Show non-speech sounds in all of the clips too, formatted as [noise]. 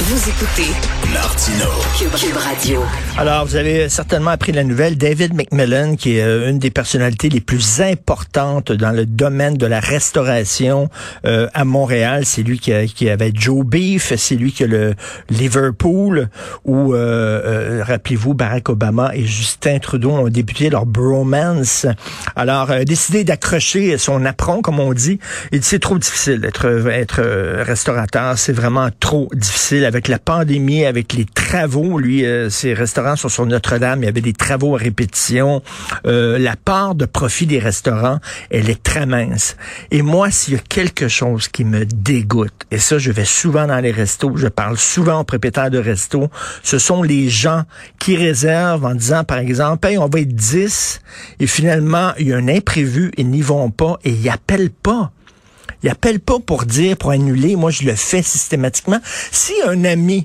Vous écoutez Martino. Cube, Radio. Alors, vous avez certainement appris la nouvelle. David McMillan, qui est euh, une des personnalités les plus importantes dans le domaine de la restauration euh, à Montréal, c'est lui qui, qui, avait Joe Beef, c'est lui qui a le Liverpool, où, euh, rappelez-vous, Barack Obama et Justin Trudeau ont débuté leur bromance. Alors, décidé d'accrocher son apron, comme on dit. Il dit, c'est trop difficile d'être être restaurateur, c'est vraiment trop difficile avec la pandémie, avec les travaux, lui, euh, ses restaurants sont sur Notre-Dame, il y avait des travaux à répétition. Euh, la part de profit des restaurants, elle est très mince. Et moi, s'il y a quelque chose qui me dégoûte, et ça, je vais souvent dans les restos, je parle souvent aux propriétaires de restos, ce sont les gens qui réservent en disant, par exemple, hey, on va être 10, et finalement, il y a un imprévu, ils n'y vont pas, et ils appellent pas. Il appelle pas pour dire, pour annuler. Moi, je le fais systématiquement. Si un ami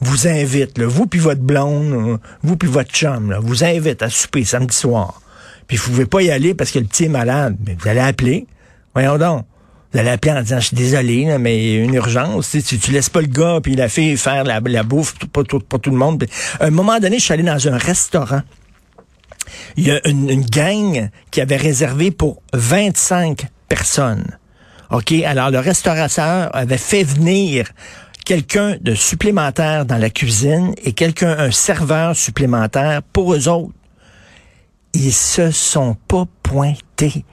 vous invite, vous puis votre blonde, euh, vous puis votre chum, vous invite à souper samedi soir, puis vous pouvez pas y aller parce que le petit est malade, mais vous allez appeler. Voyons donc. Vous allez appeler en disant, je suis désolé, mais une urgence. Tu, tu, laisses pas le gars puis la fille faire la, bouffe pour, tout le monde. à un moment donné, je suis allé dans un restaurant. Il y a une, une gang qui avait réservé pour 25 personnes. OK, alors le restaurateur avait fait venir quelqu'un de supplémentaire dans la cuisine et quelqu'un, un serveur supplémentaire pour eux autres. Ils se sont pas pointés.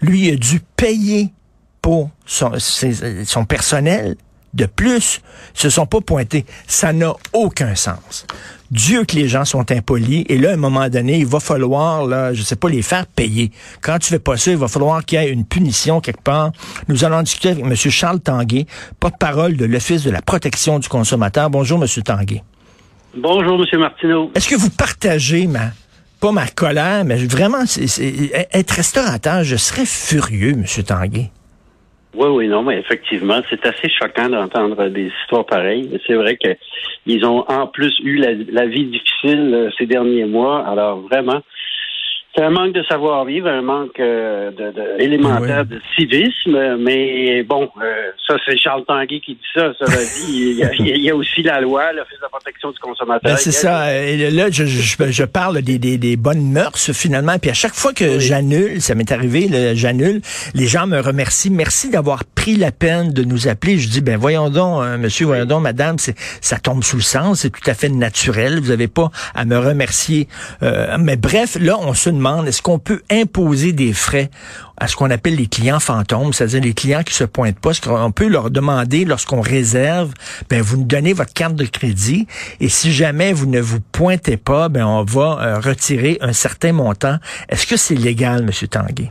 Lui a dû payer pour son, son personnel de plus se sont pas pointés. Ça n'a aucun sens. Dieu que les gens sont impolis. Et là, à un moment donné, il va falloir, là, je sais pas, les faire payer. Quand tu fais pas ça, il va falloir qu'il y ait une punition quelque part. Nous allons discuter avec M. Charles Tanguay, porte-parole de l'Office de la protection du consommateur. Bonjour, M. Tanguay. Bonjour, M. Martineau. Est-ce que vous partagez ma, pas ma colère, mais vraiment, c'est, être restaurateur, je serais furieux, M. Tanguay. Oui, oui, non, mais effectivement, c'est assez choquant d'entendre des histoires pareilles. C'est vrai qu'ils ont en plus eu la vie difficile euh, ces derniers mois. Alors vraiment, c'est un manque de savoir-vivre, un manque euh, de, élémentaire de civisme, mais bon, euh, ça c'est Charles Tanguy qui dit ça. Ça dit, il y, a, aussi la loi, l'Office de la protection du consommateur. Ben, c'est ça. Et là, je, je, parle des, des, des, bonnes mœurs finalement. Puis à chaque fois que j'annule, ça m'est arrivé, j'annule, les gens me remercient. Merci d'avoir pris la peine de nous appeler. Je dis, ben voyons donc, euh, monsieur, voyons donc, madame, c'est ça tombe sous le sens, c'est tout à fait naturel. Vous n'avez pas à me remercier. mais bref, là, on se est-ce qu'on peut imposer des frais à ce qu'on appelle les clients fantômes, c'est-à-dire les clients qui se pointent pas, qu'on peut leur demander lorsqu'on réserve, ben vous nous donnez votre carte de crédit et si jamais vous ne vous pointez pas, ben on va euh, retirer un certain montant. Est-ce que c'est légal, Monsieur Tanguay?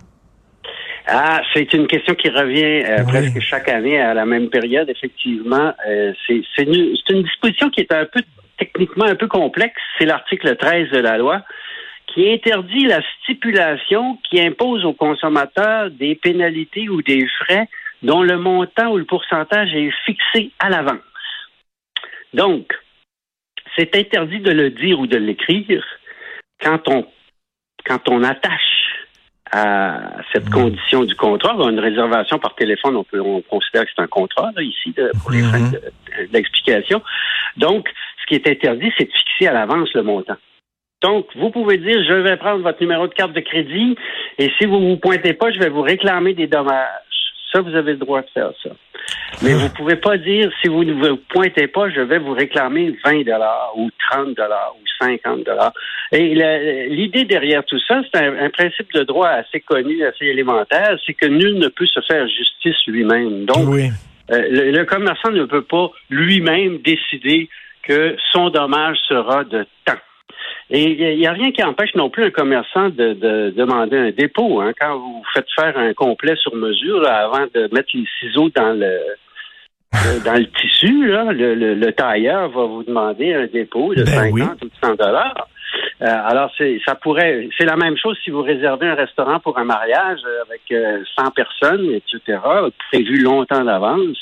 Ah, c'est une question qui revient euh, presque chaque année à la même période. Effectivement, euh, c'est une, une disposition qui est un peu techniquement un peu complexe. C'est l'article 13 de la loi qui interdit la stipulation qui impose aux consommateurs des pénalités ou des frais dont le montant ou le pourcentage est fixé à l'avance. Donc, c'est interdit de le dire ou de l'écrire quand on, quand on attache à cette mmh. condition du contrat. Une réservation par téléphone, on, peut, on considère que c'est un contrat ici pour les mmh. d'explication. Donc, ce qui est interdit, c'est de fixer à l'avance le montant. Donc, vous pouvez dire, je vais prendre votre numéro de carte de crédit et si vous ne vous pointez pas, je vais vous réclamer des dommages. Ça, vous avez le droit de faire ça. Mais vous ne pouvez pas dire, si vous ne vous pointez pas, je vais vous réclamer 20 dollars ou 30 dollars ou 50 dollars. Et l'idée derrière tout ça, c'est un, principe de droit assez connu, assez élémentaire, c'est que nul ne peut se faire justice lui-même. Donc, euh, le, commerçant ne peut pas lui-même décider que son dommage sera de temps. Et il n'y a rien qui empêche non plus un commerçant de, demander un dépôt. Hein. Quand vous faites faire un complet sur mesure avant de mettre les ciseaux dans le euh, dans le tissu, le, tailleur va vous demander un dépôt de 50 ben ou de 100 dollars. Euh, alors, c'est, ça pourrait, c'est la même chose si vous réservez un restaurant pour un mariage avec 100 euh, personnes, etc., prévu longtemps d'avance.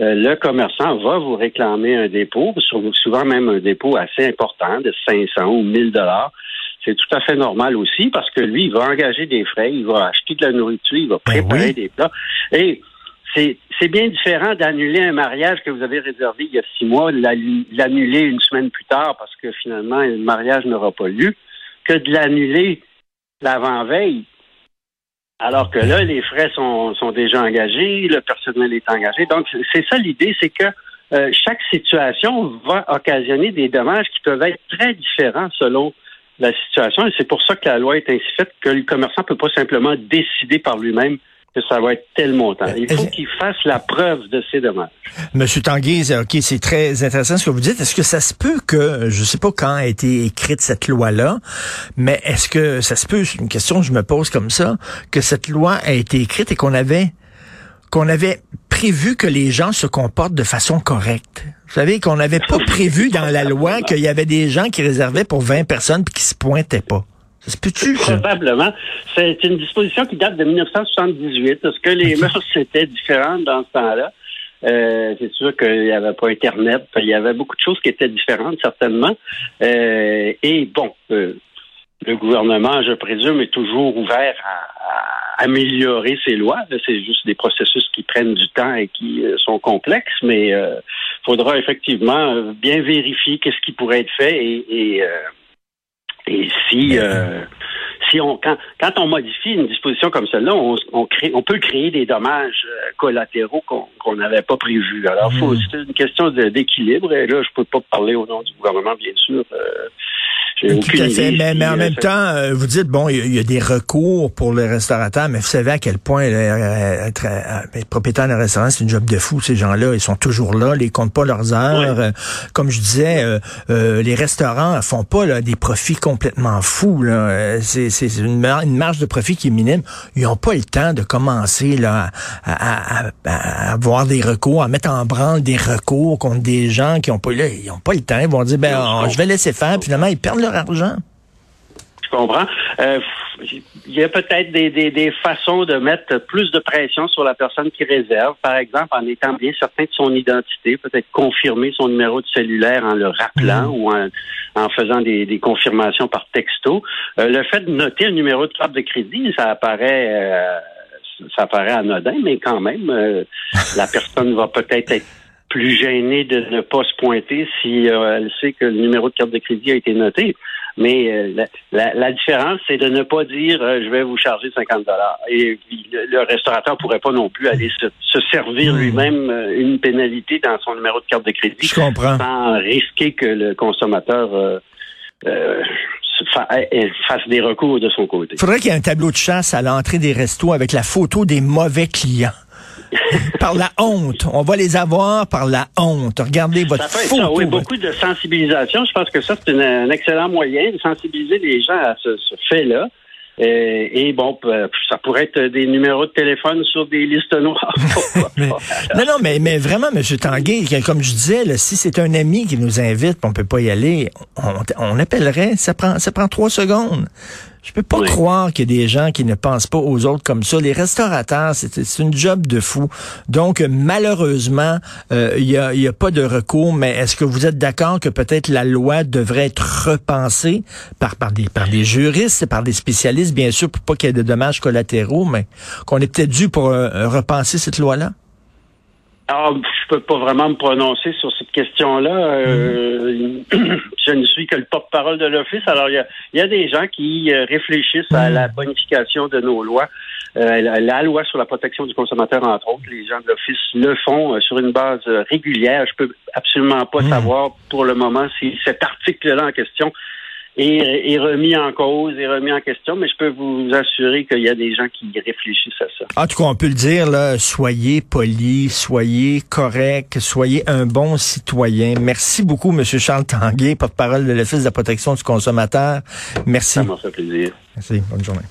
Euh, le commerçant va vous réclamer un dépôt, souvent même un dépôt assez important de 500 ou 1000 dollars. C'est tout à fait normal aussi parce que lui, il va engager des frais, il va acheter de la nourriture, il va ben préparer des plats. Et c'est bien différent d'annuler un mariage que vous avez réservé il y a six mois, l'annuler une semaine plus tard parce que finalement le mariage n'aura pas lieu, que de l'annuler l'avant-veille. Alors que là, les frais sont, sont déjà engagés, le personnel est engagé. Donc, c'est ça l'idée, c'est que euh, chaque situation va occasionner des dommages qui peuvent être très différents selon la situation. Et c'est pour ça que la loi est ainsi faite que le commerçant ne peut pas simplement décider par lui-même que ça va être tel montant. Il faut qu'il fasse la preuve de ces dommages. Monsieur Tanguy, OK, c'est très intéressant ce que vous dites. Est-ce que ça se peut que, je ne sais pas quand a été écrite cette loi-là, mais est-ce que ça se peut, c'est une question que je me pose comme ça, que cette loi a été écrite et qu'on avait qu'on avait prévu que les gens se comportent de façon correcte? Vous savez qu'on n'avait pas [laughs] prévu dans la loi qu'il y avait des gens qui réservaient pour 20 personnes puis qui se pointaient pas. Probablement. C'est une disposition qui date de 1978. Est-ce que les mœurs étaient différentes dans ce temps-là? Euh, c'est sûr qu'il n'y avait pas Internet. Il y avait beaucoup de choses qui étaient différentes, certainement. Euh, et bon, euh, le gouvernement, je présume, est toujours ouvert à, améliorer ses lois. C'est juste des processus qui prennent du temps et qui sont complexes, mais il faudra effectivement bien vérifier qu'est-ce qui pourrait être fait et, et, si si on quand, quand on modifie une disposition comme celle-là, on, on, crée, on peut créer des dommages collatéraux qu'on n'avait pas prévus. Alors, hmm. c'est une question d'équilibre. Et là, je peux pas parler au nom du gouvernement, bien sûr. Tout à fait. Mais, en même temps, euh, vous dites, bon, il y, a des recours pour les restaurateurs, mais vous savez à quel point euh, être, euh, propriétaire d'un restaurant, c'est une job de fou. Ces gens-là, ils sont toujours là, ils comptent pas leurs heures. comme je disais, les restaurants font pas là, des profits complètement fous. C'est, une, une, marge de profit qui est minime. Ils ont pas le temps de commencer là, à, à, à, avoir des recours, à mettre en branle des recours contre des gens qui ont pas là, ils ont pas le temps. Ils vont dire, ben, je vais laisser faire. Puis finalement, ils perdent argent. Je comprends. Euh, il y a peut-être des, façons de mettre plus de pression sur la personne qui réserve, par exemple en étant bien certain de son identité, peut-être confirmer son numéro de cellulaire en le rappelant mm. ou en, faisant des, confirmations par texto. Euh, le fait de noter un numéro de carte de crédit, ça apparaît euh, ça apparaît anodin, mais quand même, la personne va peut-être être plus gênée de ne pas se pointer si euh, elle sait que le numéro de carte de crédit a été noté. Mais euh, la, différence, c'est de ne pas dire euh, je vais vous charger 50 dollars. Et le, restaurateur pourrait pas non plus aller se, servir hmm. lui-même une pénalité dans son numéro de carte de crédit sans risquer que le consommateur fasse des recours de son côté. Il faudrait qu'il y ait un tableau de chasse à l'entrée des restos avec la photo des mauvais clients. Par la honte. On va les avoir par la honte. Regardez votre ça photo. oui, beaucoup de sensibilisation. Je pense que ça, c'est un excellent moyen de sensibiliser les gens à ce, fait-là. Euh, et, bon, ça pourrait être des numéros de téléphone sur des listes noires. [laughs] [laughs] non, non, mais, mais vraiment, M. Tanguay, comme je disais, si c'est un ami qui nous invite, on peut pas y aller, on, on appellerait. Ça prend, ça prend trois secondes. Je peux pas croire qu'il y a des gens qui ne pensent pas aux autres comme ça. Les restaurateurs, c'est une job de fou. Donc, malheureusement, euh, il n'y a, y a pas de recours, mais est-ce que vous êtes d'accord que peut-être la loi devrait être repensée par, par, des, par des juristes, par des spécialistes, bien sûr, pour pas qu'il y ait de dommages collatéraux, mais qu'on est peut-être dû pour euh, repenser cette loi-là? Alors, je peux pas vraiment me prononcer sur cette question-là. Euh, [clears throat] je ne suis que le porte-parole de l'Office. Alors, il y a, des gens qui euh, réfléchissent à la bonification de nos lois. Euh, la, loi sur la protection du consommateur, entre autres, les gens de l'Office le font sur une base régulière. Je peux absolument pas hmm. savoir pour le moment si cet article-là en question est, remis en cause, est remis en question, mais je peux vous assurer qu'il y a des gens qui réfléchissent à ça. En tout cas, on peut le dire, là, soyez poli, soyez correct, soyez un bon citoyen. Merci beaucoup, M. Charles Tanguay, porte-parole de l'Office de la protection du consommateur. Merci. Ça m'a fait plaisir. Merci. Bonne journée.